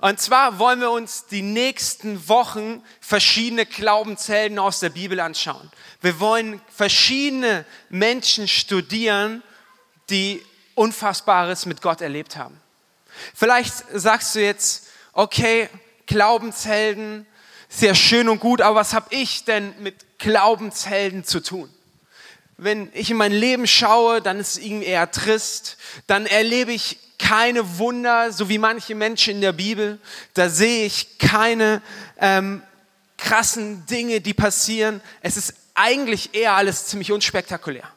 Und zwar wollen wir uns die nächsten Wochen verschiedene Glaubenshelden aus der Bibel anschauen. Wir wollen verschiedene Menschen studieren, die Unfassbares mit Gott erlebt haben. Vielleicht sagst du jetzt, okay, Glaubenshelden, sehr schön und gut, aber was habe ich denn mit Glaubenshelden zu tun? Wenn ich in mein Leben schaue, dann ist es irgendwie eher trist, dann erlebe ich keine Wunder, so wie manche Menschen in der Bibel. Da sehe ich keine ähm, krassen Dinge, die passieren. Es ist eigentlich eher alles ziemlich unspektakulär.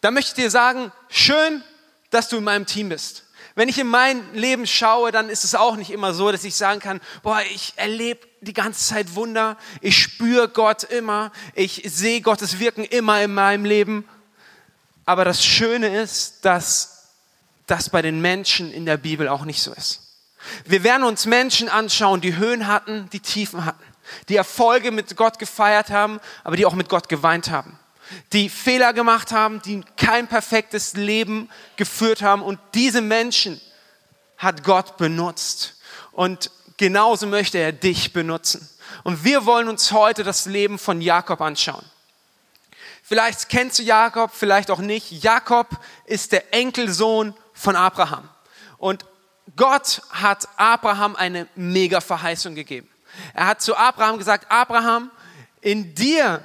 Da möchte ich dir sagen, schön, dass du in meinem Team bist. Wenn ich in mein Leben schaue, dann ist es auch nicht immer so, dass ich sagen kann, boah, ich erlebe die ganze Zeit Wunder, ich spüre Gott immer, ich sehe Gottes Wirken immer in meinem Leben. Aber das Schöne ist, dass das bei den Menschen in der Bibel auch nicht so ist. Wir werden uns Menschen anschauen, die Höhen hatten, die Tiefen hatten, die Erfolge mit Gott gefeiert haben, aber die auch mit Gott geweint haben, die Fehler gemacht haben, die kein perfektes Leben geführt haben und diese Menschen hat Gott benutzt und genauso möchte er dich benutzen. Und wir wollen uns heute das Leben von Jakob anschauen. Vielleicht kennst du Jakob, vielleicht auch nicht. Jakob ist der Enkelsohn von Abraham. Und Gott hat Abraham eine mega Verheißung gegeben. Er hat zu Abraham gesagt, Abraham, in dir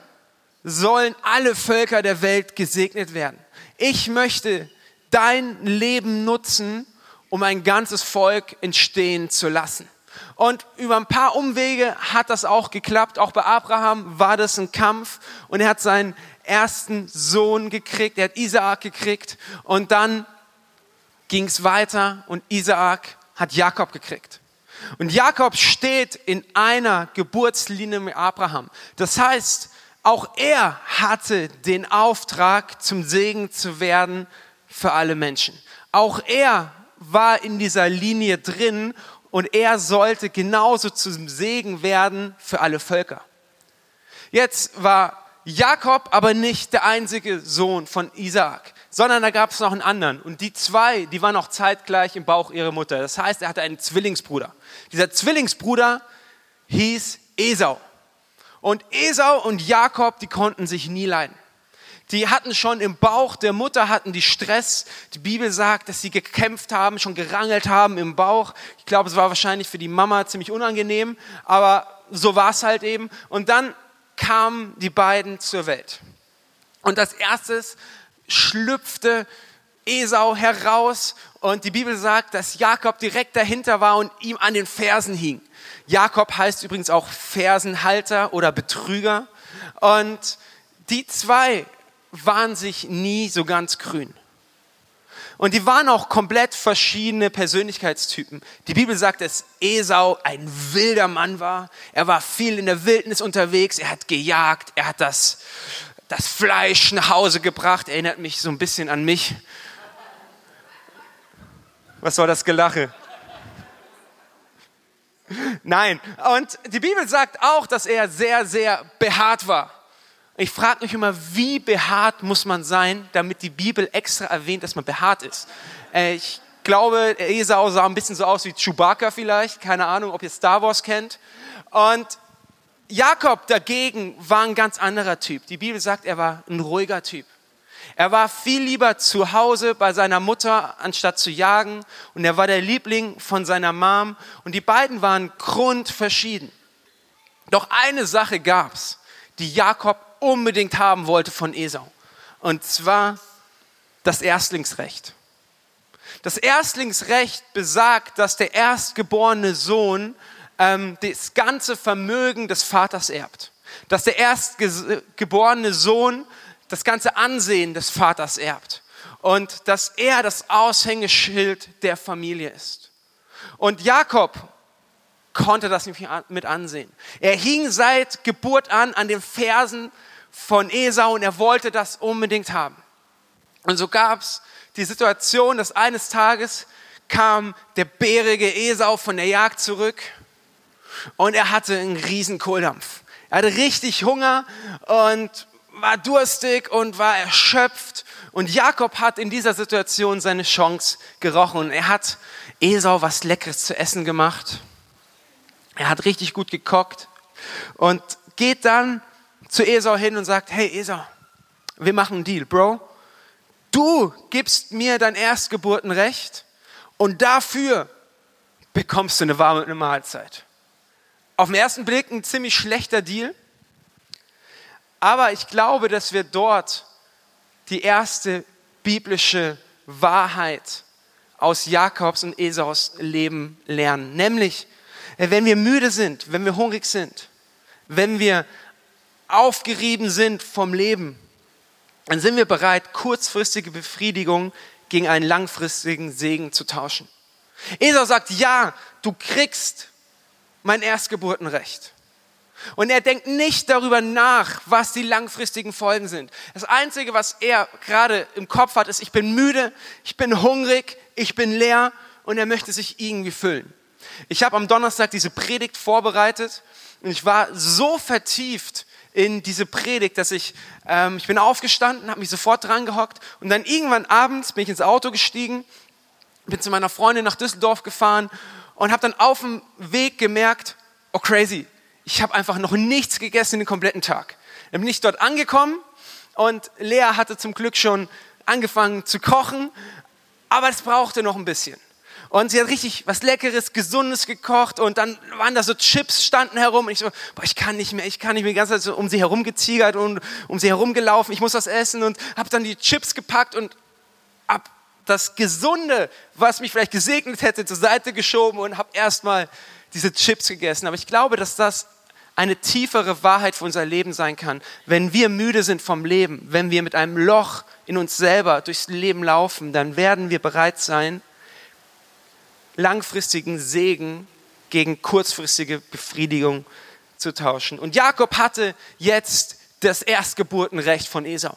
sollen alle Völker der Welt gesegnet werden. Ich möchte dein Leben nutzen, um ein ganzes Volk entstehen zu lassen. Und über ein paar Umwege hat das auch geklappt. Auch bei Abraham war das ein Kampf und er hat seinen ersten Sohn gekriegt, er hat Isaak gekriegt und dann ging es weiter und Isaak hat Jakob gekriegt. Und Jakob steht in einer Geburtslinie mit Abraham. Das heißt, auch er hatte den Auftrag, zum Segen zu werden für alle Menschen. Auch er war in dieser Linie drin und er sollte genauso zum Segen werden für alle Völker. Jetzt war Jakob aber nicht der einzige Sohn von Isaak sondern da gab es noch einen anderen. Und die zwei, die waren auch zeitgleich im Bauch ihrer Mutter. Das heißt, er hatte einen Zwillingsbruder. Dieser Zwillingsbruder hieß Esau. Und Esau und Jakob, die konnten sich nie leiden. Die hatten schon im Bauch der Mutter hatten die Stress. Die Bibel sagt, dass sie gekämpft haben, schon gerangelt haben im Bauch. Ich glaube, es war wahrscheinlich für die Mama ziemlich unangenehm, aber so war es halt eben. Und dann kamen die beiden zur Welt. Und als erstes schlüpfte Esau heraus und die Bibel sagt, dass Jakob direkt dahinter war und ihm an den Fersen hing. Jakob heißt übrigens auch Fersenhalter oder Betrüger. Und die zwei waren sich nie so ganz grün. Und die waren auch komplett verschiedene Persönlichkeitstypen. Die Bibel sagt, dass Esau ein wilder Mann war. Er war viel in der Wildnis unterwegs. Er hat gejagt. Er hat das das Fleisch nach Hause gebracht. Erinnert mich so ein bisschen an mich. Was war das Gelache? Nein. Und die Bibel sagt auch, dass er sehr, sehr behaart war. Ich frage mich immer, wie behaart muss man sein, damit die Bibel extra erwähnt, dass man behaart ist. Äh, ich glaube, Esau sah ein bisschen so aus wie Chewbacca vielleicht. Keine Ahnung, ob ihr Star Wars kennt. Und Jakob dagegen war ein ganz anderer Typ. Die Bibel sagt, er war ein ruhiger Typ. Er war viel lieber zu Hause bei seiner Mutter, anstatt zu jagen. Und er war der Liebling von seiner Mom. Und die beiden waren grundverschieden. Doch eine Sache gab's, die Jakob unbedingt haben wollte von Esau. Und zwar das Erstlingsrecht. Das Erstlingsrecht besagt, dass der erstgeborene Sohn ähm, das ganze Vermögen des Vaters erbt. Dass der erstgeborene Sohn das ganze Ansehen des Vaters erbt. Und dass er das Aushängeschild der Familie ist. Und Jakob konnte das nicht mit ansehen. Er hing seit Geburt an an den Fersen von Esau und er wollte das unbedingt haben. Und so gab es die Situation, dass eines Tages kam der bärige Esau von der Jagd zurück und er hatte einen riesen Kohldampf. Er hatte richtig Hunger und war durstig und war erschöpft. Und Jakob hat in dieser Situation seine Chance gerochen. Er hat Esau was Leckeres zu essen gemacht. Er hat richtig gut gekocht und geht dann zu Esau hin und sagt, hey Esau, wir machen einen Deal, Bro. Du gibst mir dein Erstgeburtenrecht und dafür bekommst du eine warme Mahlzeit. Auf den ersten Blick ein ziemlich schlechter Deal, aber ich glaube, dass wir dort die erste biblische Wahrheit aus Jakobs und Esaus Leben lernen. Nämlich, wenn wir müde sind, wenn wir hungrig sind, wenn wir aufgerieben sind vom Leben, dann sind wir bereit, kurzfristige Befriedigung gegen einen langfristigen Segen zu tauschen. Esau sagt, ja, du kriegst mein Erstgeburtenrecht. Und er denkt nicht darüber nach, was die langfristigen Folgen sind. Das Einzige, was er gerade im Kopf hat, ist, ich bin müde, ich bin hungrig, ich bin leer und er möchte sich irgendwie füllen. Ich habe am Donnerstag diese Predigt vorbereitet und ich war so vertieft in diese Predigt, dass ich, ähm, ich bin aufgestanden, habe mich sofort dran gehockt und dann irgendwann abends bin ich ins Auto gestiegen, bin zu meiner Freundin nach Düsseldorf gefahren und habe dann auf dem Weg gemerkt, oh crazy, ich habe einfach noch nichts gegessen den kompletten Tag. Dann bin ich dort angekommen und Lea hatte zum Glück schon angefangen zu kochen, aber es brauchte noch ein bisschen. Und sie hat richtig was Leckeres, Gesundes gekocht und dann waren da so Chips standen herum und ich so, boah, ich kann nicht mehr, ich kann nicht mehr, die ganze Zeit so um sie herum geziegert und um sie herumgelaufen, ich muss was essen und habe dann die Chips gepackt und ab das Gesunde, was mich vielleicht gesegnet hätte, zur Seite geschoben und habe erstmal diese Chips gegessen. Aber ich glaube, dass das eine tiefere Wahrheit für unser Leben sein kann. Wenn wir müde sind vom Leben, wenn wir mit einem Loch in uns selber durchs Leben laufen, dann werden wir bereit sein, langfristigen Segen gegen kurzfristige Befriedigung zu tauschen. Und Jakob hatte jetzt das Erstgeburtenrecht von Esau.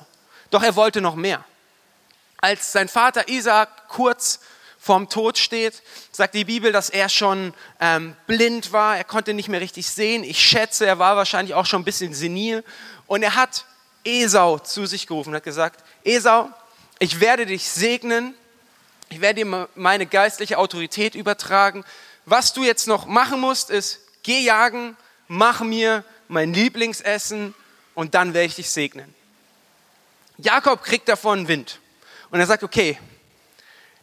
Doch er wollte noch mehr. Als sein Vater Isaac kurz vorm Tod steht, sagt die Bibel, dass er schon ähm, blind war, er konnte nicht mehr richtig sehen. Ich schätze, er war wahrscheinlich auch schon ein bisschen senil. Und er hat Esau zu sich gerufen und hat gesagt, Esau, ich werde dich segnen, ich werde dir meine geistliche Autorität übertragen. Was du jetzt noch machen musst, ist, geh jagen, mach mir mein Lieblingsessen und dann werde ich dich segnen. Jakob kriegt davon Wind und er sagt, okay,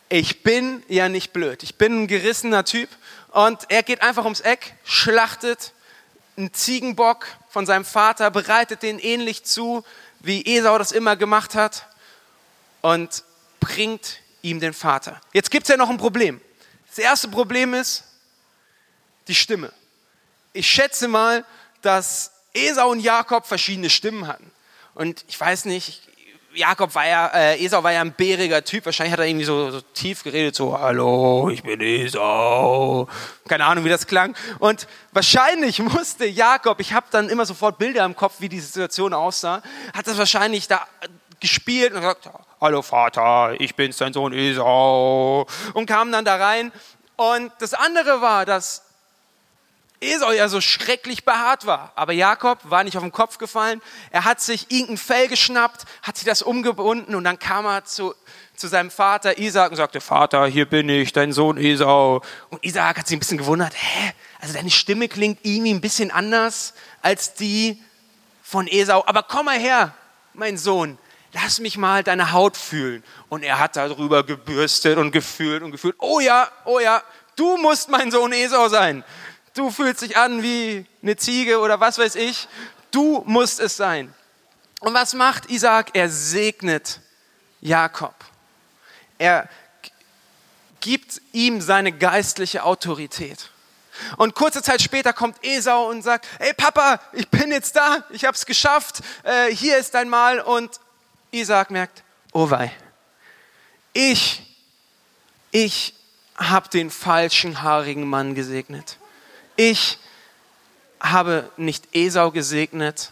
ich bin ja nicht blöd. Ich bin ein gerissener Typ. Und er geht einfach ums Eck, schlachtet einen Ziegenbock von seinem Vater, bereitet den ähnlich zu, wie Esau das immer gemacht hat und bringt ihm den Vater. Jetzt gibt es ja noch ein Problem. Das erste Problem ist die Stimme. Ich schätze mal, dass Esau und Jakob verschiedene Stimmen hatten. Und ich weiß nicht, Jakob war ja, äh, Esau war ja ein bäriger Typ. Wahrscheinlich hat er irgendwie so, so, tief geredet, so, hallo, ich bin Esau. Keine Ahnung, wie das klang. Und wahrscheinlich musste Jakob, ich habe dann immer sofort Bilder im Kopf, wie die Situation aussah, hat das wahrscheinlich da gespielt und gesagt, hallo Vater, ich bin's, dein Sohn Esau. Und kam dann da rein. Und das andere war, dass Esau ja so schrecklich behaart war. Aber Jakob war nicht auf den Kopf gefallen. Er hat sich irgendein Fell geschnappt, hat sich das umgebunden und dann kam er zu, zu seinem Vater Isaac und sagte, Vater, hier bin ich, dein Sohn Esau. Und Isaac hat sich ein bisschen gewundert, hä? Also deine Stimme klingt irgendwie ein bisschen anders als die von Esau. Aber komm mal her, mein Sohn, lass mich mal deine Haut fühlen. Und er hat darüber gebürstet und gefühlt und gefühlt. Oh ja, oh ja, du musst mein Sohn Esau sein du fühlst dich an wie eine Ziege oder was weiß ich. Du musst es sein. Und was macht Isaac? Er segnet Jakob. Er gibt ihm seine geistliche Autorität. Und kurze Zeit später kommt Esau und sagt, hey Papa, ich bin jetzt da, ich habe es geschafft, äh, hier ist dein Mal. Und Isaac merkt, oh wei, ich, ich habe den falschen haarigen Mann gesegnet ich habe nicht Esau gesegnet,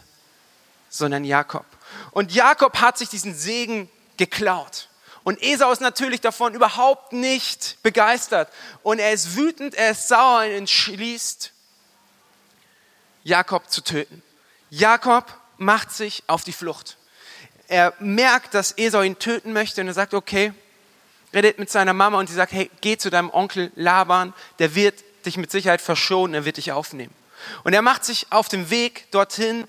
sondern Jakob. Und Jakob hat sich diesen Segen geklaut. Und Esau ist natürlich davon überhaupt nicht begeistert. Und er ist wütend, er ist sauer und entschließt, Jakob zu töten. Jakob macht sich auf die Flucht. Er merkt, dass Esau ihn töten möchte und er sagt, okay, redet mit seiner Mama und sie sagt, hey, geh zu deinem Onkel Laban, der wird dich mit Sicherheit verschonen, er wird dich aufnehmen. Und er macht sich auf den Weg dorthin,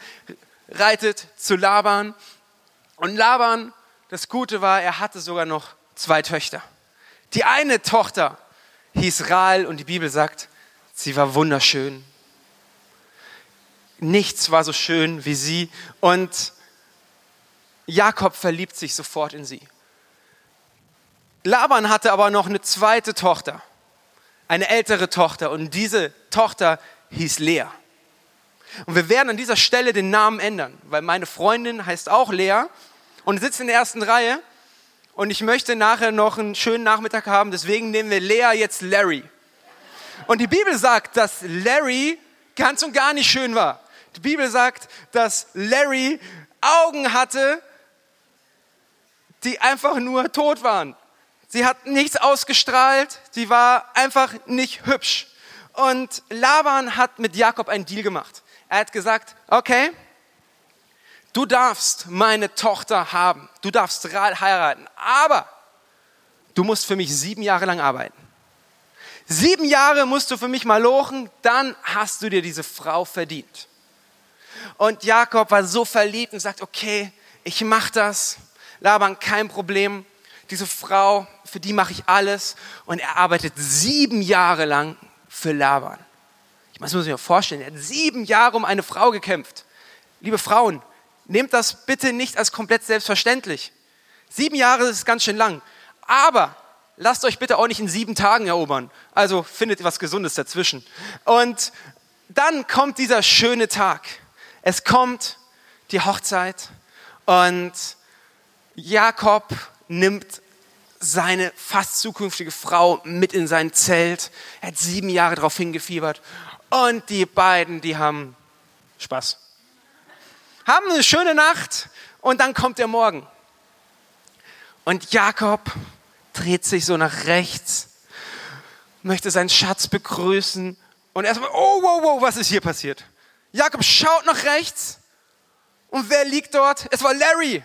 reitet zu Laban. Und Laban, das Gute war, er hatte sogar noch zwei Töchter. Die eine Tochter hieß Rahl und die Bibel sagt, sie war wunderschön. Nichts war so schön wie sie. Und Jakob verliebt sich sofort in sie. Laban hatte aber noch eine zweite Tochter, eine ältere Tochter. Und diese Tochter hieß Lea. Und wir werden an dieser Stelle den Namen ändern, weil meine Freundin heißt auch Lea und sitzt in der ersten Reihe. Und ich möchte nachher noch einen schönen Nachmittag haben, deswegen nehmen wir Lea jetzt Larry. Und die Bibel sagt, dass Larry ganz und gar nicht schön war. Die Bibel sagt, dass Larry Augen hatte, die einfach nur tot waren. Sie hat nichts ausgestrahlt, sie war einfach nicht hübsch. Und Laban hat mit Jakob einen Deal gemacht. Er hat gesagt, okay, du darfst meine Tochter haben, du darfst heiraten, aber du musst für mich sieben Jahre lang arbeiten. Sieben Jahre musst du für mich mal lochen, dann hast du dir diese Frau verdient. Und Jakob war so verliebt und sagt, okay, ich mache das. Laban, kein Problem. Diese Frau, für die mache ich alles. Und er arbeitet sieben Jahre lang für Laban. Ich muss mir vorstellen, er hat sieben Jahre um eine Frau gekämpft. Liebe Frauen, nehmt das bitte nicht als komplett selbstverständlich. Sieben Jahre ist ganz schön lang. Aber lasst euch bitte auch nicht in sieben Tagen erobern. Also findet was Gesundes dazwischen. Und dann kommt dieser schöne Tag. Es kommt die Hochzeit und Jakob nimmt seine fast zukünftige Frau mit in sein Zelt. Er hat sieben Jahre darauf hingefiebert. Und die beiden, die haben Spaß. Haben eine schöne Nacht und dann kommt der Morgen. Und Jakob dreht sich so nach rechts, möchte seinen Schatz begrüßen und erstmal, oh, wow, wow, was ist hier passiert? Jakob schaut nach rechts und wer liegt dort? Es war Larry.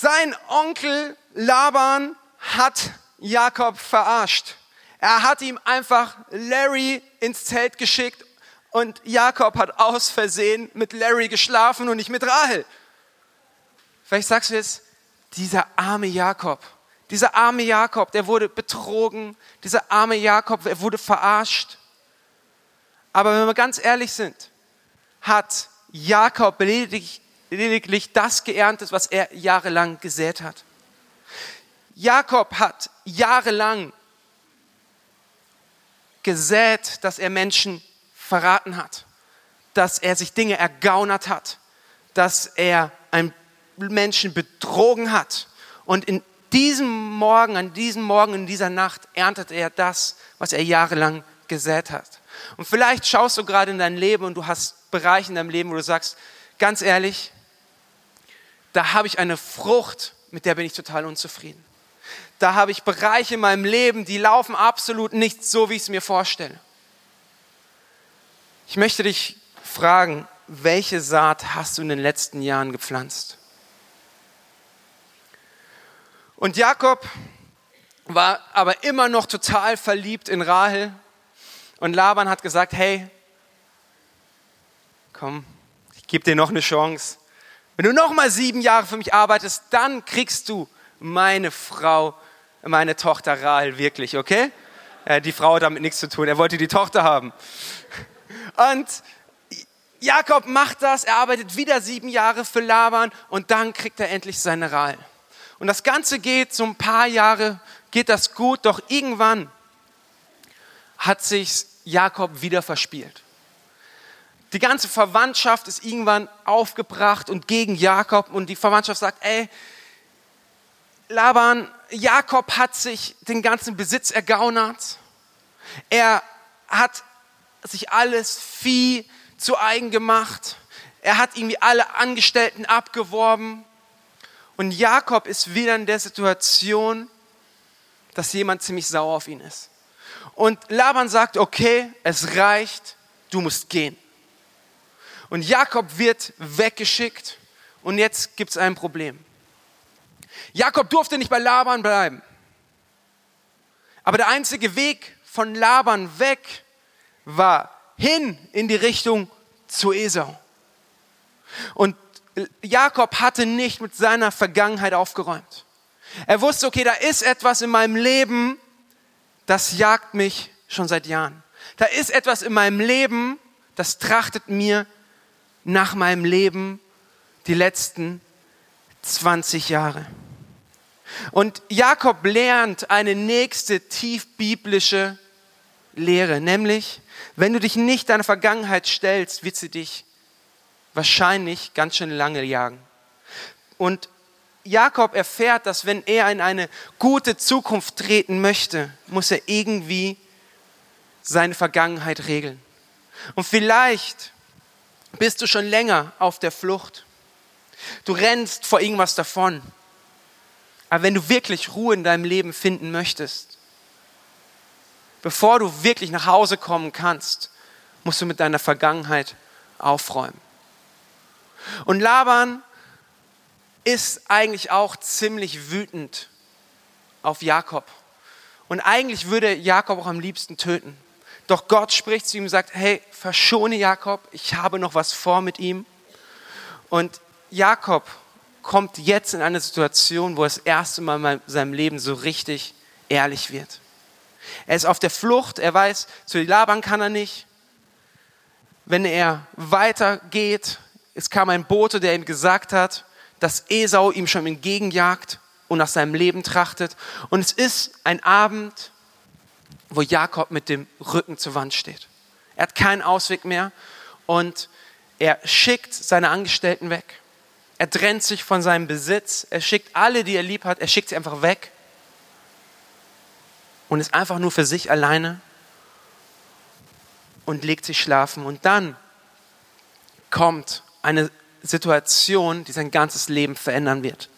Sein Onkel Laban hat Jakob verarscht. Er hat ihm einfach Larry ins Zelt geschickt und Jakob hat aus Versehen mit Larry geschlafen und nicht mit Rahel. Vielleicht sagst du jetzt, dieser arme Jakob, dieser arme Jakob, der wurde betrogen, dieser arme Jakob, er wurde verarscht. Aber wenn wir ganz ehrlich sind, hat Jakob lediglich lediglich das geerntet, was er jahrelang gesät hat. Jakob hat jahrelang gesät, dass er Menschen verraten hat, dass er sich Dinge ergaunert hat, dass er einen Menschen betrogen hat. Und in diesem Morgen, an diesem Morgen, in dieser Nacht erntet er das, was er jahrelang gesät hat. Und vielleicht schaust du gerade in dein Leben und du hast Bereiche in deinem Leben, wo du sagst, ganz ehrlich, da habe ich eine Frucht, mit der bin ich total unzufrieden. Da habe ich Bereiche in meinem Leben, die laufen absolut nicht so, wie ich es mir vorstelle. Ich möchte dich fragen, welche Saat hast du in den letzten Jahren gepflanzt? Und Jakob war aber immer noch total verliebt in Rahel. Und Laban hat gesagt, hey, komm, ich gebe dir noch eine Chance. Wenn du noch mal sieben Jahre für mich arbeitest, dann kriegst du meine Frau, meine Tochter Rahel wirklich, okay? Äh, die Frau hat damit nichts zu tun. Er wollte die Tochter haben. Und Jakob macht das, er arbeitet wieder sieben Jahre für Laban und dann kriegt er endlich seine Rahel. Und das Ganze geht so ein paar Jahre, geht das gut, doch irgendwann hat sich Jakob wieder verspielt. Die ganze Verwandtschaft ist irgendwann aufgebracht und gegen Jakob und die Verwandtschaft sagt, ey, Laban, Jakob hat sich den ganzen Besitz ergaunert. Er hat sich alles Vieh zu eigen gemacht. Er hat irgendwie alle Angestellten abgeworben. Und Jakob ist wieder in der Situation, dass jemand ziemlich sauer auf ihn ist. Und Laban sagt, okay, es reicht, du musst gehen. Und Jakob wird weggeschickt und jetzt gibt es ein Problem. Jakob durfte nicht bei Laban bleiben. Aber der einzige Weg von Laban weg war hin in die Richtung zu Esau. Und Jakob hatte nicht mit seiner Vergangenheit aufgeräumt. Er wusste, okay, da ist etwas in meinem Leben, das jagt mich schon seit Jahren. Da ist etwas in meinem Leben, das trachtet mir nach meinem Leben die letzten 20 Jahre. Und Jakob lernt eine nächste tiefbiblische Lehre, nämlich, wenn du dich nicht deiner Vergangenheit stellst, wird sie dich wahrscheinlich ganz schön lange jagen. Und Jakob erfährt, dass wenn er in eine gute Zukunft treten möchte, muss er irgendwie seine Vergangenheit regeln. Und vielleicht bist du schon länger auf der Flucht. Du rennst vor irgendwas davon. Aber wenn du wirklich Ruhe in deinem Leben finden möchtest, bevor du wirklich nach Hause kommen kannst, musst du mit deiner Vergangenheit aufräumen. Und Laban ist eigentlich auch ziemlich wütend auf Jakob. Und eigentlich würde Jakob auch am liebsten töten. Doch Gott spricht zu ihm und sagt, hey, verschone Jakob, ich habe noch was vor mit ihm. Und Jakob kommt jetzt in eine Situation, wo er das erste Mal in seinem Leben so richtig ehrlich wird. Er ist auf der Flucht, er weiß, zu Laban kann er nicht. Wenn er weitergeht, es kam ein Bote, der ihm gesagt hat, dass Esau ihm schon entgegenjagt und nach seinem Leben trachtet. Und es ist ein Abend, wo Jakob mit dem Rücken zur Wand steht. Er hat keinen Ausweg mehr und er schickt seine Angestellten weg. Er trennt sich von seinem Besitz. Er schickt alle, die er lieb hat, er schickt sie einfach weg und ist einfach nur für sich alleine und legt sich schlafen. Und dann kommt eine Situation, die sein ganzes Leben verändern wird.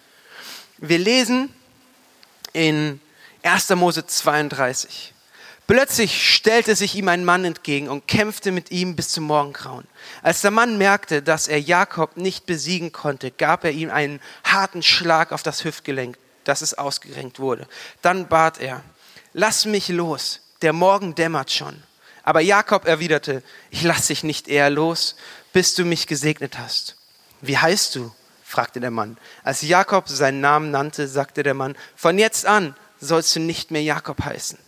Wir lesen in 1. Mose 32. Plötzlich stellte sich ihm ein Mann entgegen und kämpfte mit ihm bis zum Morgengrauen. Als der Mann merkte, dass er Jakob nicht besiegen konnte, gab er ihm einen harten Schlag auf das Hüftgelenk, dass es ausgerenkt wurde. Dann bat er, lass mich los, der Morgen dämmert schon. Aber Jakob erwiderte, ich lass dich nicht eher los, bis du mich gesegnet hast. Wie heißt du? fragte der Mann. Als Jakob seinen Namen nannte, sagte der Mann, von jetzt an sollst du nicht mehr Jakob heißen.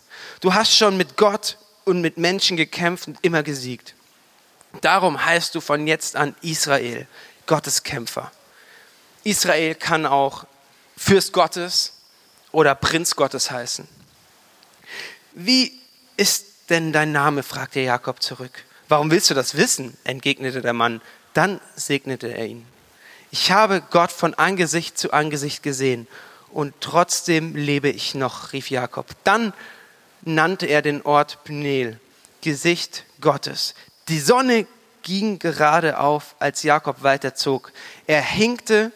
Du hast schon mit Gott und mit Menschen gekämpft und immer gesiegt. Darum heißt du von jetzt an Israel, Gottes Kämpfer. Israel kann auch Fürst Gottes oder Prinz Gottes heißen. Wie ist denn dein Name? fragte Jakob zurück. Warum willst du das wissen? entgegnete der Mann. Dann segnete er ihn. Ich habe Gott von Angesicht zu Angesicht gesehen und trotzdem lebe ich noch, rief Jakob. Dann nannte er den Ort Pnel, Gesicht Gottes. Die Sonne ging gerade auf, als Jakob weiterzog. Er hinkte,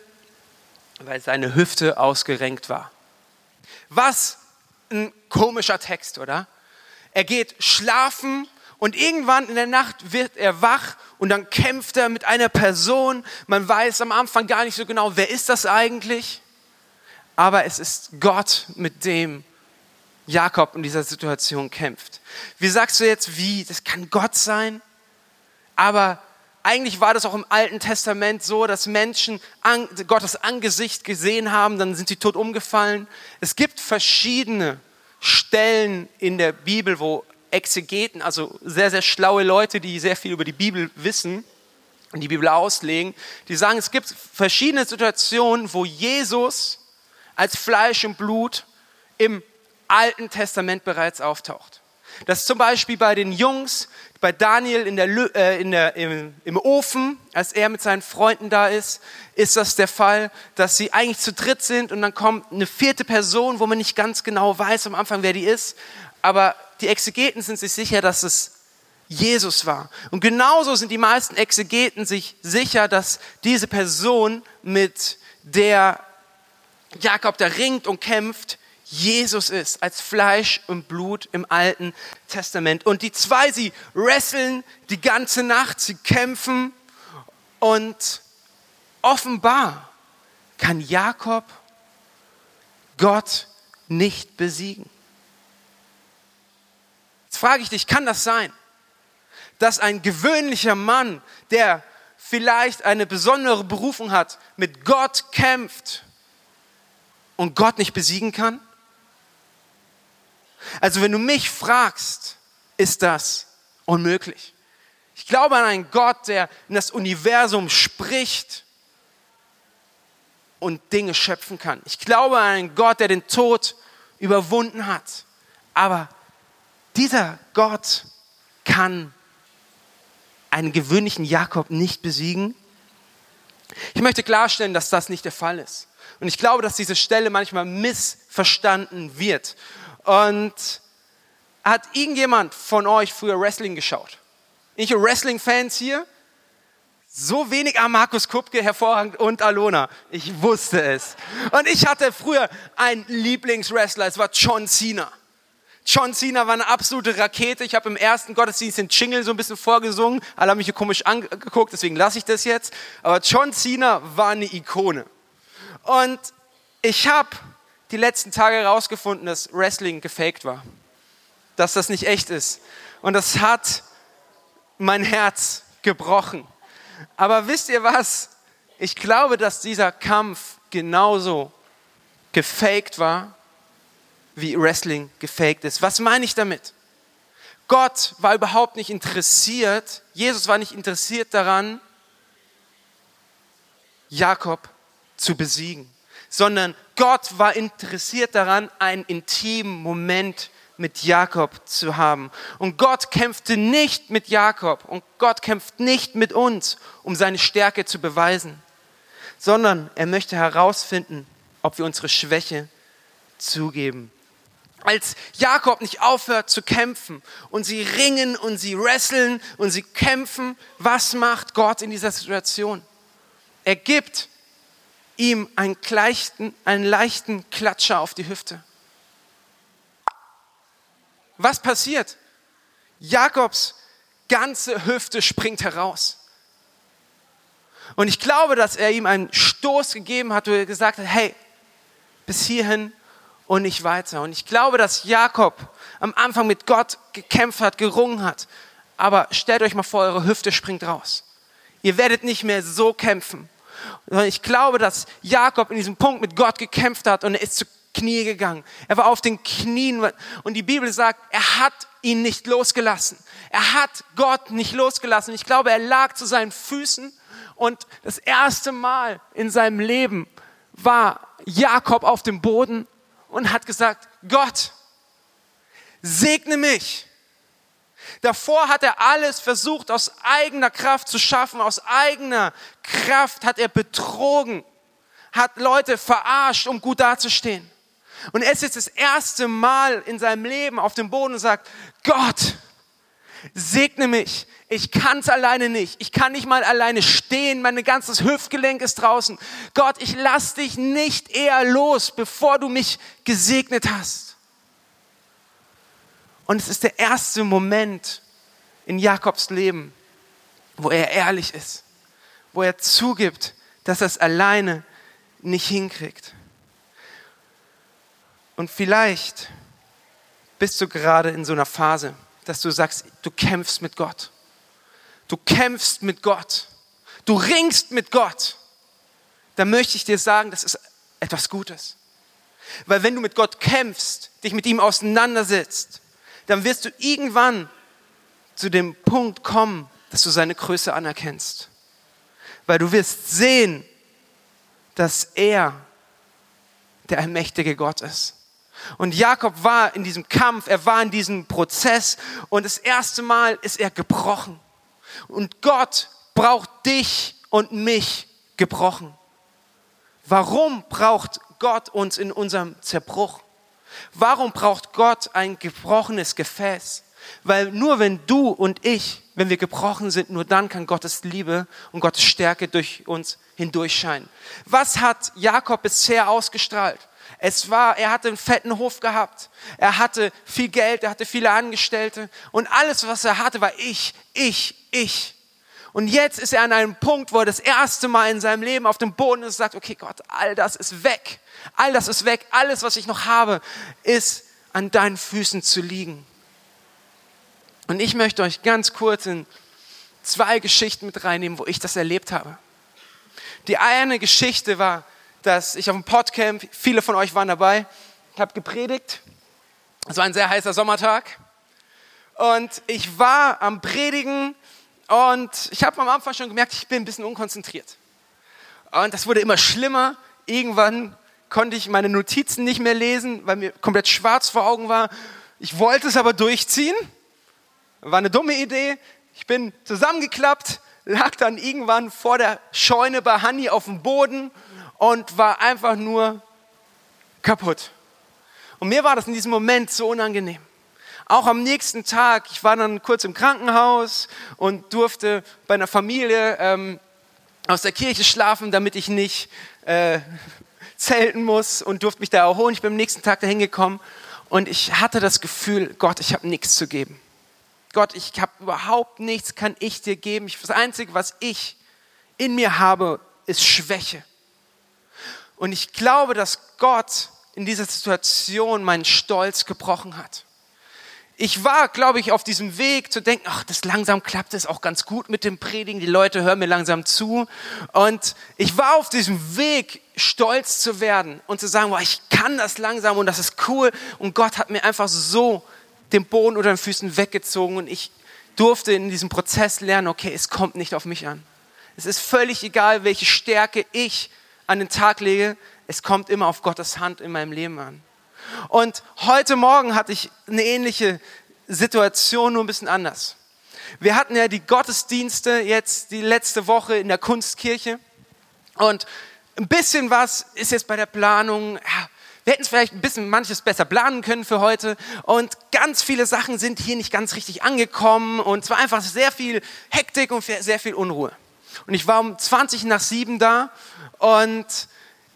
weil seine Hüfte ausgerenkt war. Was ein komischer Text, oder? Er geht schlafen und irgendwann in der Nacht wird er wach und dann kämpft er mit einer Person. Man weiß am Anfang gar nicht so genau, wer ist das eigentlich? Aber es ist Gott, mit dem Jakob in dieser Situation kämpft. Wie sagst du jetzt, wie? Das kann Gott sein? Aber eigentlich war das auch im Alten Testament so, dass Menschen Gottes Angesicht gesehen haben, dann sind sie tot umgefallen. Es gibt verschiedene Stellen in der Bibel, wo Exegeten, also sehr, sehr schlaue Leute, die sehr viel über die Bibel wissen und die Bibel auslegen, die sagen, es gibt verschiedene Situationen, wo Jesus als Fleisch und Blut im Alten Testament bereits auftaucht. Das ist zum Beispiel bei den Jungs, bei Daniel in der, äh, in der, im, im Ofen, als er mit seinen Freunden da ist, ist das der Fall, dass sie eigentlich zu dritt sind und dann kommt eine vierte Person, wo man nicht ganz genau weiß am Anfang, wer die ist. Aber die Exegeten sind sich sicher, dass es Jesus war. Und genauso sind die meisten Exegeten sich sicher, dass diese Person, mit der Jakob da ringt und kämpft, Jesus ist, als Fleisch und Blut im Alten Testament. Und die zwei, sie wresteln die ganze Nacht, sie kämpfen und offenbar kann Jakob Gott nicht besiegen. Jetzt frage ich dich, kann das sein, dass ein gewöhnlicher Mann, der vielleicht eine besondere Berufung hat, mit Gott kämpft und Gott nicht besiegen kann? Also wenn du mich fragst, ist das unmöglich. Ich glaube an einen Gott, der in das Universum spricht und Dinge schöpfen kann. Ich glaube an einen Gott, der den Tod überwunden hat. Aber dieser Gott kann einen gewöhnlichen Jakob nicht besiegen. Ich möchte klarstellen, dass das nicht der Fall ist. Und ich glaube, dass diese Stelle manchmal missverstanden wird. Und hat irgendjemand von euch früher Wrestling geschaut? Nicht Wrestling-Fans hier? So wenig am Markus Kupke, hervorragend und Alona. Ich wusste es. Und ich hatte früher einen Lieblingswrestler, es war John Cena. John Cena war eine absolute Rakete. Ich habe im ersten Gottesdienst den Jingle so ein bisschen vorgesungen. Alle haben mich hier komisch angeguckt, deswegen lasse ich das jetzt. Aber John Cena war eine Ikone. Und ich habe die letzten Tage herausgefunden, dass Wrestling gefaked war. Dass das nicht echt ist. Und das hat mein Herz gebrochen. Aber wisst ihr was? Ich glaube, dass dieser Kampf genauso gefaked war, wie Wrestling gefaked ist. Was meine ich damit? Gott war überhaupt nicht interessiert, Jesus war nicht interessiert daran, Jakob zu besiegen sondern Gott war interessiert daran, einen intimen Moment mit Jakob zu haben. Und Gott kämpfte nicht mit Jakob und Gott kämpft nicht mit uns, um seine Stärke zu beweisen, sondern er möchte herausfinden, ob wir unsere Schwäche zugeben. Als Jakob nicht aufhört zu kämpfen und sie ringen und sie wresteln und sie kämpfen, was macht Gott in dieser Situation? Er gibt ihm einen leichten, einen leichten Klatscher auf die Hüfte. Was passiert? Jakobs ganze Hüfte springt heraus. Und ich glaube, dass er ihm einen Stoß gegeben hat, wo er gesagt hat, hey, bis hierhin und nicht weiter. Und ich glaube, dass Jakob am Anfang mit Gott gekämpft hat, gerungen hat. Aber stellt euch mal vor, eure Hüfte springt raus. Ihr werdet nicht mehr so kämpfen. Ich glaube, dass Jakob in diesem Punkt mit Gott gekämpft hat und er ist zu Knie gegangen. Er war auf den Knien und die Bibel sagt, er hat ihn nicht losgelassen. Er hat Gott nicht losgelassen. Ich glaube, er lag zu seinen Füßen und das erste Mal in seinem Leben war Jakob auf dem Boden und hat gesagt, Gott, segne mich. Davor hat er alles versucht, aus eigener Kraft zu schaffen, aus eigener Kraft hat er betrogen, hat Leute verarscht, um gut dazustehen. Und er ist jetzt das erste Mal in seinem Leben auf dem Boden und sagt, Gott, segne mich. Ich kann es alleine nicht. Ich kann nicht mal alleine stehen. Mein ganzes Hüftgelenk ist draußen. Gott, ich lass dich nicht eher los, bevor du mich gesegnet hast. Und es ist der erste Moment in Jakobs Leben, wo er ehrlich ist, wo er zugibt, dass er es alleine nicht hinkriegt. Und vielleicht bist du gerade in so einer Phase, dass du sagst, du kämpfst mit Gott. Du kämpfst mit Gott. Du ringst mit Gott. Da möchte ich dir sagen, das ist etwas Gutes. Weil wenn du mit Gott kämpfst, dich mit ihm auseinandersetzt, dann wirst du irgendwann zu dem Punkt kommen, dass du seine Größe anerkennst. Weil du wirst sehen, dass er der allmächtige Gott ist. Und Jakob war in diesem Kampf, er war in diesem Prozess und das erste Mal ist er gebrochen. Und Gott braucht dich und mich gebrochen. Warum braucht Gott uns in unserem Zerbruch? Warum braucht Gott ein gebrochenes Gefäß? Weil nur wenn du und ich, wenn wir gebrochen sind, nur dann kann Gottes Liebe und Gottes Stärke durch uns hindurchscheinen. Was hat Jakob bisher ausgestrahlt? Es war, er hatte einen fetten Hof gehabt. Er hatte viel Geld, er hatte viele Angestellte. Und alles, was er hatte, war ich, ich, ich. Und jetzt ist er an einem Punkt, wo er das erste Mal in seinem Leben auf dem Boden ist und sagt, okay Gott, all das ist weg. All das ist weg. Alles, was ich noch habe, ist an deinen Füßen zu liegen. Und ich möchte euch ganz kurz in zwei Geschichten mit reinnehmen, wo ich das erlebt habe. Die eine Geschichte war, dass ich auf dem Podcamp, viele von euch waren dabei, ich habe gepredigt. Es war ein sehr heißer Sommertag. Und ich war am Predigen und ich habe am Anfang schon gemerkt, ich bin ein bisschen unkonzentriert. Und das wurde immer schlimmer. Irgendwann konnte ich meine Notizen nicht mehr lesen, weil mir komplett schwarz vor Augen war. Ich wollte es aber durchziehen. War eine dumme Idee. Ich bin zusammengeklappt, lag dann irgendwann vor der Scheune bei Hanni auf dem Boden und war einfach nur kaputt. Und mir war das in diesem Moment so unangenehm. Auch am nächsten Tag, ich war dann kurz im Krankenhaus und durfte bei einer Familie ähm, aus der Kirche schlafen, damit ich nicht äh, zelten muss und durfte mich da erholen. Ich bin am nächsten Tag dahin gekommen und ich hatte das Gefühl, Gott, ich habe nichts zu geben. Gott, ich habe überhaupt nichts, kann ich dir geben. Das Einzige, was ich in mir habe, ist Schwäche. Und ich glaube, dass Gott in dieser Situation meinen Stolz gebrochen hat. Ich war, glaube ich, auf diesem Weg zu denken, ach, das langsam klappt es auch ganz gut mit dem Predigen, die Leute hören mir langsam zu. Und ich war auf diesem Weg, stolz zu werden und zu sagen, boah, ich kann das langsam und das ist cool. Und Gott hat mir einfach so den Boden unter den Füßen weggezogen und ich durfte in diesem Prozess lernen, okay, es kommt nicht auf mich an. Es ist völlig egal, welche Stärke ich an den Tag lege, es kommt immer auf Gottes Hand in meinem Leben an. Und heute Morgen hatte ich eine ähnliche Situation, nur ein bisschen anders. Wir hatten ja die Gottesdienste jetzt die letzte Woche in der Kunstkirche und ein bisschen was ist jetzt bei der Planung, ja, wir hätten es vielleicht ein bisschen manches besser planen können für heute. Und ganz viele Sachen sind hier nicht ganz richtig angekommen. Und es war einfach sehr viel Hektik und sehr viel Unruhe. Und ich war um 20 nach 7 da und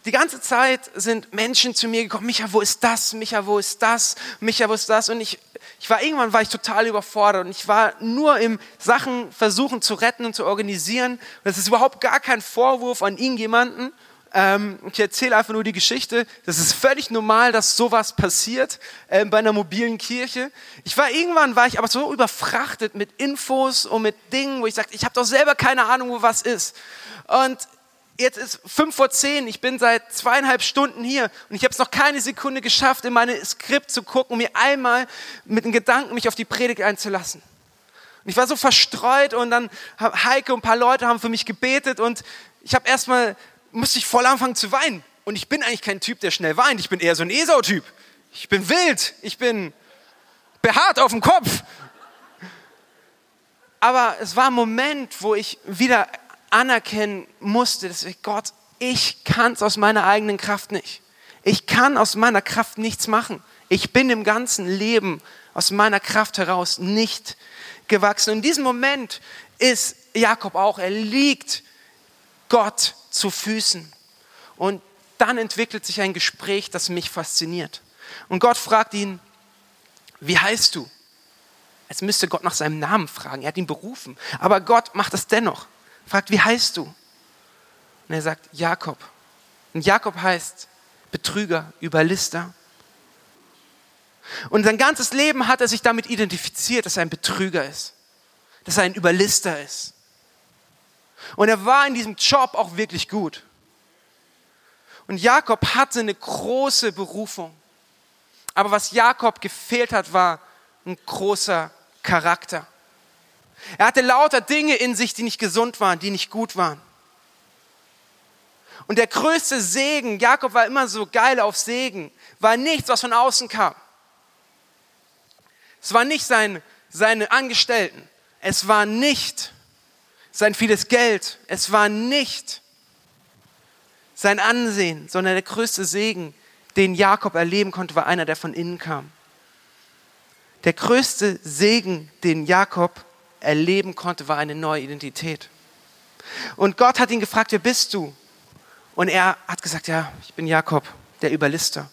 die ganze Zeit sind Menschen zu mir gekommen, Micha, wo ist das? Micha, wo ist das? Micha, wo ist das? Und ich, ich war irgendwann war ich total überfordert und ich war nur im Sachen versuchen zu retten und zu organisieren. Das ist überhaupt gar kein Vorwurf an irgendjemanden, ähm, ich erzähle einfach nur die Geschichte. Das ist völlig normal, dass sowas passiert äh, bei einer mobilen Kirche. Ich war irgendwann war ich aber so überfrachtet mit Infos und mit Dingen, wo ich sagte, ich habe doch selber keine Ahnung, wo was ist. Und jetzt ist fünf vor zehn. Ich bin seit zweieinhalb Stunden hier und ich habe es noch keine Sekunde geschafft, in meine Skript zu gucken, um mir einmal mit den Gedanken mich auf die Predigt einzulassen. Und ich war so verstreut und dann Heike und ein paar Leute haben für mich gebetet und ich habe erstmal musste ich voll anfangen zu weinen. Und ich bin eigentlich kein Typ, der schnell weint. Ich bin eher so ein Esau-Typ. Ich bin wild. Ich bin behaart auf dem Kopf. Aber es war ein Moment, wo ich wieder anerkennen musste, dass ich, Gott, ich kann es aus meiner eigenen Kraft nicht. Ich kann aus meiner Kraft nichts machen. Ich bin im ganzen Leben aus meiner Kraft heraus nicht gewachsen. Und in diesem Moment ist Jakob auch. Er liegt Gott zu Füßen. Und dann entwickelt sich ein Gespräch, das mich fasziniert. Und Gott fragt ihn, wie heißt du? Jetzt müsste Gott nach seinem Namen fragen. Er hat ihn berufen. Aber Gott macht es dennoch. Fragt, wie heißt du? Und er sagt, Jakob. Und Jakob heißt Betrüger, Überlister. Und sein ganzes Leben hat er sich damit identifiziert, dass er ein Betrüger ist, dass er ein Überlister ist. Und er war in diesem Job auch wirklich gut. Und Jakob hatte eine große Berufung. Aber was Jakob gefehlt hat, war ein großer Charakter. Er hatte lauter Dinge in sich, die nicht gesund waren, die nicht gut waren. Und der größte Segen, Jakob war immer so geil auf Segen, war nichts, was von außen kam. Es war nicht sein, seine Angestellten. Es war nicht sein vieles Geld, es war nicht sein Ansehen, sondern der größte Segen, den Jakob erleben konnte, war einer, der von innen kam. Der größte Segen, den Jakob erleben konnte, war eine neue Identität. Und Gott hat ihn gefragt, wer bist du? Und er hat gesagt, ja, ich bin Jakob, der Überlister.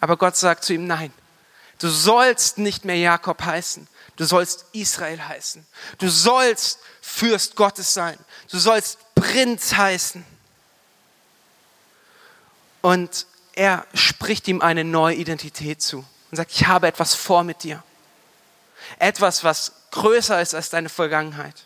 Aber Gott sagt zu ihm, nein, du sollst nicht mehr Jakob heißen, du sollst Israel heißen. Du sollst Fürst Gottes sein, du sollst Prinz heißen. Und er spricht ihm eine neue Identität zu und sagt, ich habe etwas vor mit dir. Etwas, was größer ist als deine Vergangenheit.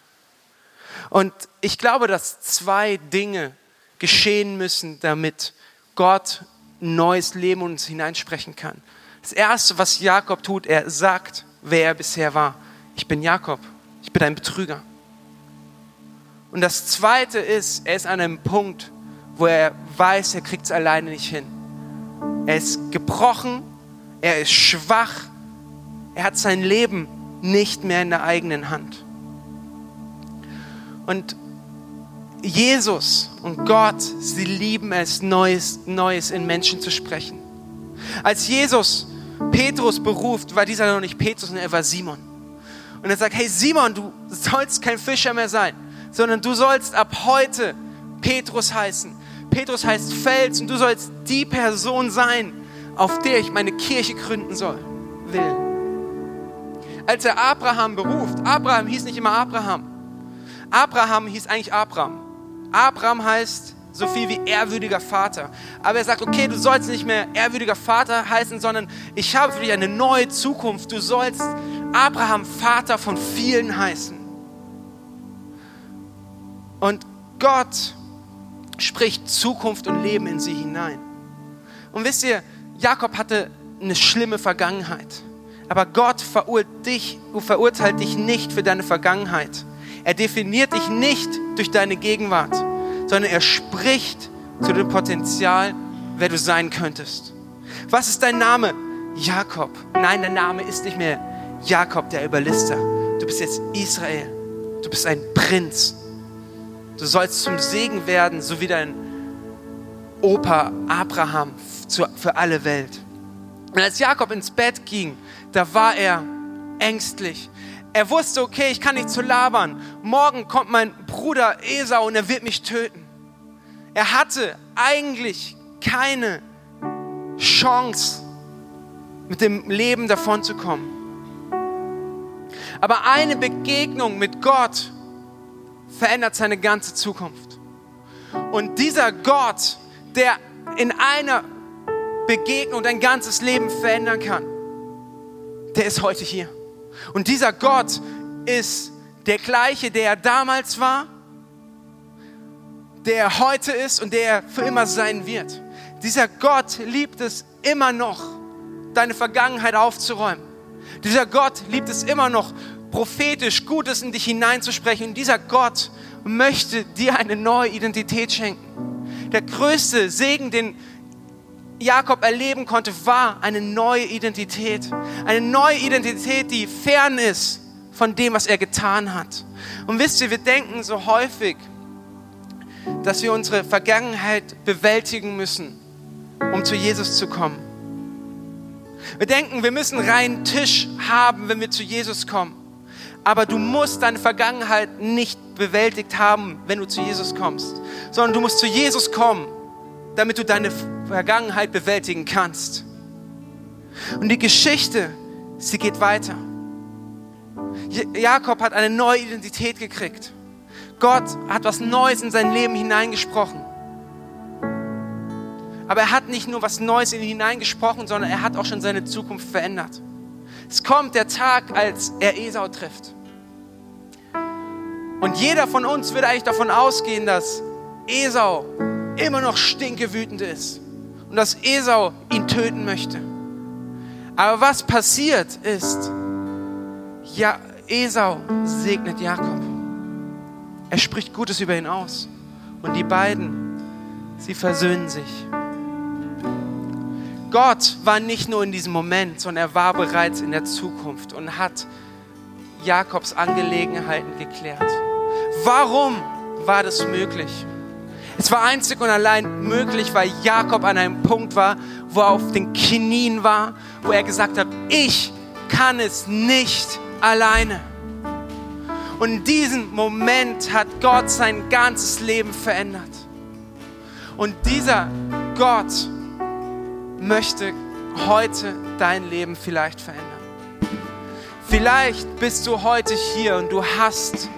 Und ich glaube, dass zwei Dinge geschehen müssen, damit Gott neues Leben uns hineinsprechen kann. Das Erste, was Jakob tut, er sagt, wer er bisher war. Ich bin Jakob, ich bin ein Betrüger. Und das Zweite ist, er ist an einem Punkt, wo er weiß, er kriegt es alleine nicht hin. Er ist gebrochen, er ist schwach, er hat sein Leben nicht mehr in der eigenen Hand. Und Jesus und Gott, sie lieben es, Neues, Neues in Menschen zu sprechen. Als Jesus Petrus beruft, war dieser noch nicht Petrus, sondern er war Simon. Und er sagt, hey Simon, du sollst kein Fischer mehr sein, sondern du sollst ab heute Petrus heißen. Petrus heißt Fels und du sollst die Person sein, auf der ich meine Kirche gründen soll, will. Als er Abraham beruft, Abraham hieß nicht immer Abraham. Abraham hieß eigentlich Abraham. Abraham heißt so viel wie ehrwürdiger Vater. Aber er sagt, okay, du sollst nicht mehr ehrwürdiger Vater heißen, sondern ich habe für dich eine neue Zukunft. Du sollst Abraham Vater von vielen heißen. Und Gott spricht Zukunft und Leben in sie hinein. Und wisst ihr, Jakob hatte eine schlimme Vergangenheit. Aber Gott verurteilt dich, verurteilt dich nicht für deine Vergangenheit. Er definiert dich nicht durch deine Gegenwart, sondern er spricht zu dem Potenzial, wer du sein könntest. Was ist dein Name? Jakob. Nein, dein Name ist nicht mehr Jakob, der Überlister. Du bist jetzt Israel. Du bist ein Prinz. Du sollst zum Segen werden, so wie dein Opa Abraham für alle Welt. Und als Jakob ins Bett ging, da war er ängstlich. Er wusste, okay, ich kann nicht zu labern. Morgen kommt mein Bruder Esau und er wird mich töten. Er hatte eigentlich keine Chance, mit dem Leben davonzukommen. Aber eine Begegnung mit Gott verändert seine ganze Zukunft. Und dieser Gott, der in einer Begegnung dein ganzes Leben verändern kann, der ist heute hier. Und dieser Gott ist der gleiche, der er damals war, der er heute ist und der er für immer sein wird. Dieser Gott liebt es immer noch, deine Vergangenheit aufzuräumen. Dieser Gott liebt es immer noch, prophetisch Gutes in dich hineinzusprechen. Und dieser Gott möchte dir eine neue Identität schenken. Der größte Segen, den Jakob erleben konnte, war eine neue Identität. Eine neue Identität, die fern ist von dem, was er getan hat. Und wisst ihr, wir denken so häufig, dass wir unsere Vergangenheit bewältigen müssen, um zu Jesus zu kommen. Wir denken, wir müssen reinen Tisch haben, wenn wir zu Jesus kommen. Aber du musst deine Vergangenheit nicht bewältigt haben, wenn du zu Jesus kommst, sondern du musst zu Jesus kommen, damit du deine Vergangenheit bewältigen kannst. Und die Geschichte, sie geht weiter. Jakob hat eine neue Identität gekriegt. Gott hat was Neues in sein Leben hineingesprochen. Aber er hat nicht nur was Neues in ihn hineingesprochen, sondern er hat auch schon seine Zukunft verändert. Es kommt der Tag, als er Esau trifft. Und jeder von uns würde eigentlich davon ausgehen, dass Esau immer noch stinkewütend ist und dass Esau ihn töten möchte. Aber was passiert ist, ja, Esau segnet Jakob. Er spricht Gutes über ihn aus. Und die beiden, sie versöhnen sich. Gott war nicht nur in diesem Moment, sondern er war bereits in der Zukunft und hat Jakobs Angelegenheiten geklärt. Warum war das möglich? Es war einzig und allein möglich, weil Jakob an einem Punkt war, wo er auf den Knien war, wo er gesagt hat, ich kann es nicht alleine. Und in diesem Moment hat Gott sein ganzes Leben verändert. Und dieser Gott möchte heute dein Leben vielleicht verändern. Vielleicht bist du heute hier und du hast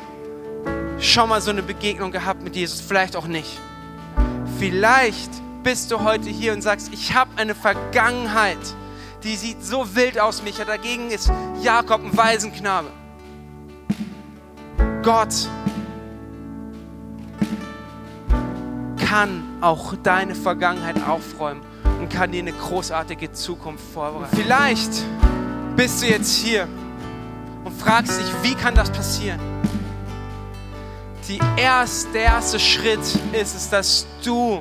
schon mal so eine Begegnung gehabt mit Jesus, vielleicht auch nicht. Vielleicht bist du heute hier und sagst, ich habe eine Vergangenheit, die sieht so wild aus, Micha. Dagegen ist Jakob ein Waisenknabe. Gott kann auch deine Vergangenheit aufräumen und kann dir eine großartige Zukunft vorbereiten. Vielleicht bist du jetzt hier und fragst dich, wie kann das passieren? Die erste, der erste Schritt ist es, dass du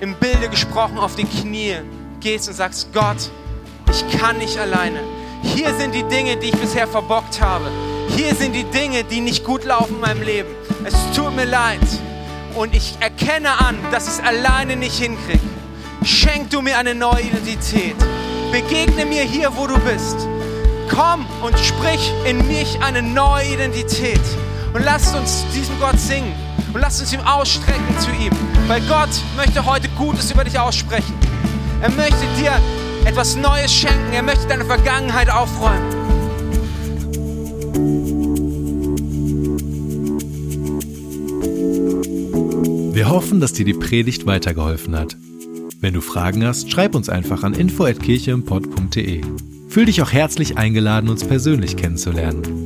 im Bilde gesprochen auf die Knie gehst und sagst, Gott, ich kann nicht alleine. Hier sind die Dinge, die ich bisher verbockt habe. Hier sind die Dinge, die nicht gut laufen in meinem Leben. Es tut mir leid. Und ich erkenne an, dass ich es alleine nicht hinkriege. Schenk du mir eine neue Identität. Begegne mir hier, wo du bist. Komm und sprich in mich eine neue Identität. Und lasst uns diesem Gott singen. Und lasst uns ihm ausstrecken zu ihm. Weil Gott möchte heute Gutes über dich aussprechen. Er möchte dir etwas Neues schenken. Er möchte deine Vergangenheit aufräumen. Wir hoffen, dass dir die Predigt weitergeholfen hat. Wenn du Fragen hast, schreib uns einfach an info@kircheimpod.de. Fühl dich auch herzlich eingeladen, uns persönlich kennenzulernen.